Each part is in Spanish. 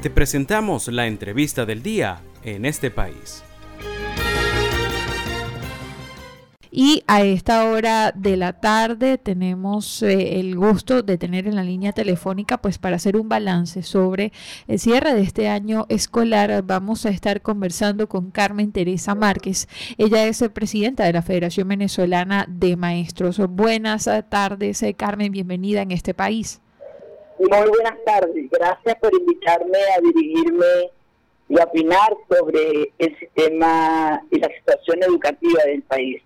Te presentamos la entrevista del día en este país. Y a esta hora de la tarde tenemos eh, el gusto de tener en la línea telefónica, pues para hacer un balance sobre el cierre de este año escolar, vamos a estar conversando con Carmen Teresa Márquez. Ella es presidenta de la Federación Venezolana de Maestros. Buenas tardes, eh, Carmen, bienvenida en este país. Muy buenas tardes, gracias por invitarme a dirigirme y opinar sobre el sistema y la situación educativa del país.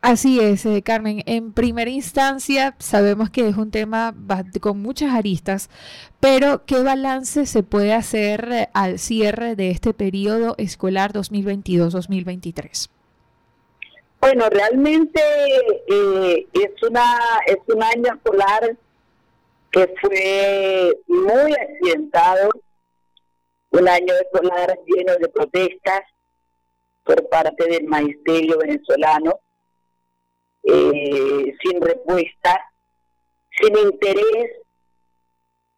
Así es, eh, Carmen. En primera instancia, sabemos que es un tema con muchas aristas, pero ¿qué balance se puede hacer eh, al cierre de este periodo escolar 2022-2023? Bueno, realmente eh, es una es un año escolar que fue muy accidentado, un año escolar lleno de protestas por parte del magisterio venezolano eh, sin respuesta, sin interés,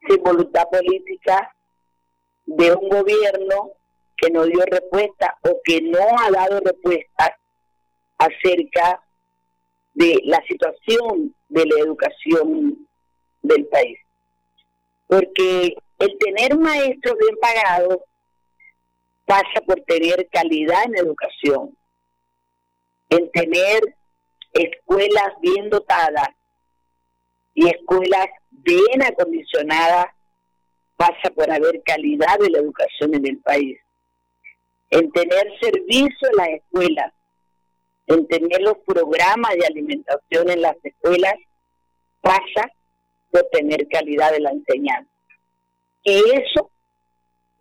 sin voluntad política de un gobierno que no dio respuesta o que no ha dado respuesta acerca de la situación de la educación del país. Porque el tener maestros bien pagados pasa por tener calidad en educación, en tener escuelas bien dotadas y escuelas bien acondicionadas pasa por haber calidad de la educación en el país, en tener servicio en las escuelas, en tener los programas de alimentación en las escuelas, pasa por tener calidad de la enseñanza. Y eso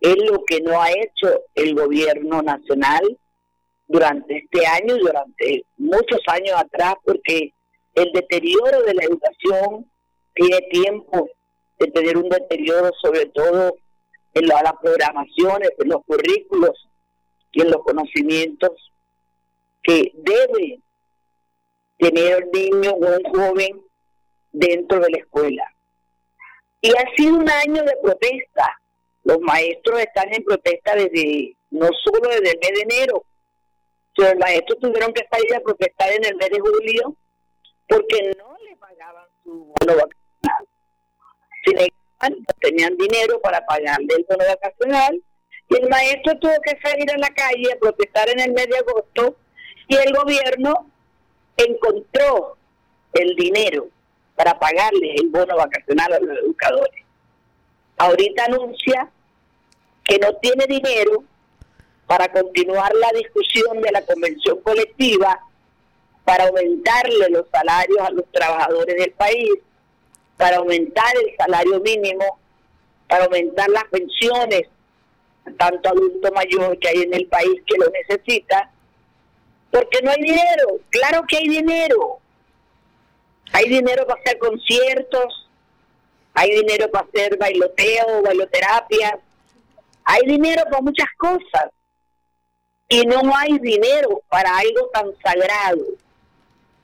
es lo que no ha hecho el gobierno nacional durante este año y durante muchos años atrás, porque el deterioro de la educación tiene tiempo de tener un deterioro, sobre todo en las programaciones, en los currículos y en los conocimientos que debe tener un niño o un joven dentro de la escuela. Y ha sido un año de protesta. Los maestros están en protesta desde, no solo desde el mes de enero, los maestros tuvieron que salir a protestar en el mes de julio porque no le pagaban su bono vacacional. Si negaban, tenían dinero para pagarle el bono vacacional y el maestro tuvo que salir a la calle a protestar en el mes de agosto y el gobierno encontró el dinero para pagarle el bono vacacional a los educadores. Ahorita anuncia que no tiene dinero para continuar la discusión de la convención colectiva, para aumentarle los salarios a los trabajadores del país, para aumentar el salario mínimo, para aumentar las pensiones, tanto adulto mayor que hay en el país que lo necesita, porque no hay dinero, claro que hay dinero. Hay dinero para hacer conciertos, hay dinero para hacer bailoteo, bailoterapia, hay dinero para muchas cosas y no hay dinero para algo tan sagrado,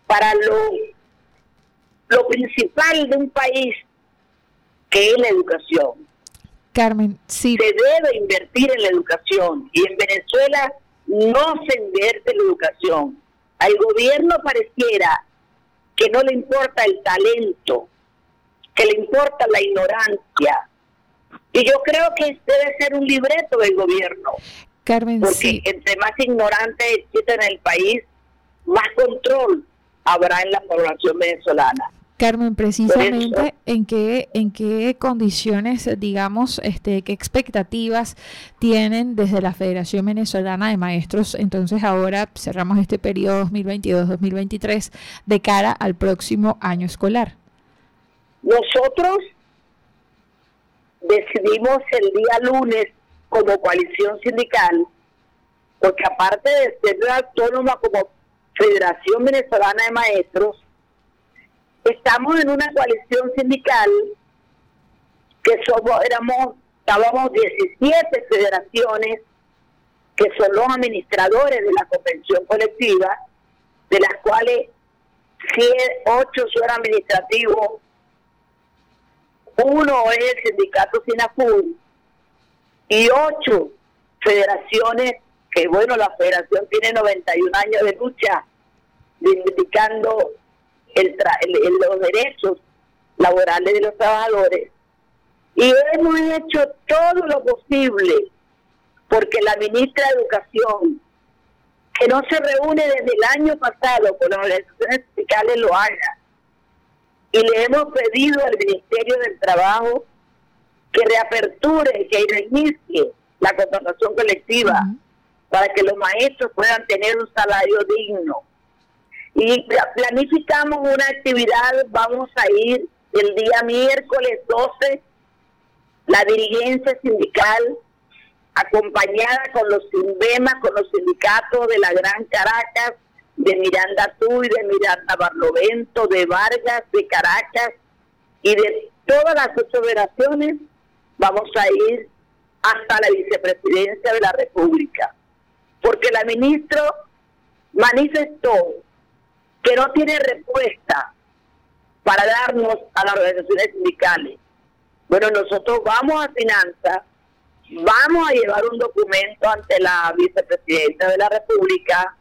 para lo, lo principal de un país, que es la educación. Carmen, sí. Se debe invertir en la educación y en Venezuela no se invierte en la educación. Al gobierno pareciera que no le importa el talento, que le importa la ignorancia. Y yo creo que debe ser un libreto del gobierno. Carmen, Porque entre más ignorantes existe en el país, más control habrá en la población venezolana. Carmen, precisamente en qué en qué condiciones, digamos, este, qué expectativas tienen desde la Federación Venezolana de Maestros. Entonces ahora cerramos este periodo 2022-2023 de cara al próximo año escolar. Nosotros decidimos el día lunes como coalición sindical, porque aparte de ser autónoma como Federación Venezolana de Maestros, estamos en una coalición sindical que somos, éramos, estábamos 17 federaciones que son los administradores de la convención colectiva, de las cuales 8 son administrativos, uno es el sindicato SINAFUR y ocho federaciones, que bueno, la federación tiene 91 años de lucha, reivindicando el, los derechos laborales de los trabajadores. Y hemos hecho todo lo posible porque la ministra de Educación, que no se reúne desde el año pasado con las organizaciones sindicales, lo haga. Y le hemos pedido al Ministerio del Trabajo que reaperture, que reinicie la contratación colectiva para que los maestros puedan tener un salario digno. Y planificamos una actividad, vamos a ir el día miércoles 12, la dirigencia sindical, acompañada con los SINVEMA, con los sindicatos de la Gran Caracas, de Miranda Tuy, de Miranda Barlovento, de Vargas, de Caracas y de todas las federaciones, vamos a ir hasta la vicepresidencia de la República. Porque la ministra manifestó que no tiene respuesta para darnos a las organizaciones sindicales. Bueno, nosotros vamos a Finanzas, vamos a llevar un documento ante la vicepresidenta de la República,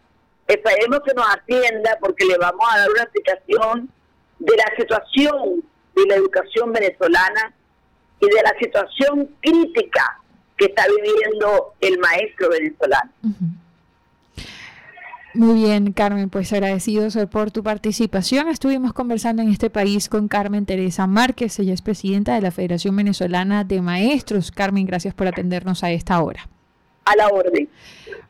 esperemos que nos atienda porque le vamos a dar una explicación de la situación de la educación venezolana y de la situación crítica que está viviendo el maestro venezolano. Muy bien, Carmen, pues agradecidos por tu participación. Estuvimos conversando en este país con Carmen Teresa Márquez, ella es presidenta de la Federación Venezolana de Maestros. Carmen, gracias por atendernos a esta hora. A la orden.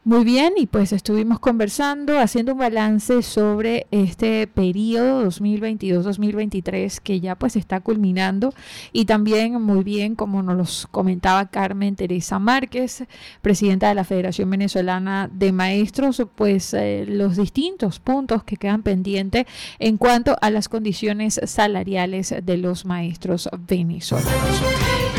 Muy bien, y pues estuvimos conversando, haciendo un balance sobre este periodo 2022-2023 que ya pues está culminando y también muy bien, como nos comentaba Carmen Teresa Márquez, presidenta de la Federación Venezolana de Maestros, pues eh, los distintos puntos que quedan pendientes en cuanto a las condiciones salariales de los maestros venezolanos.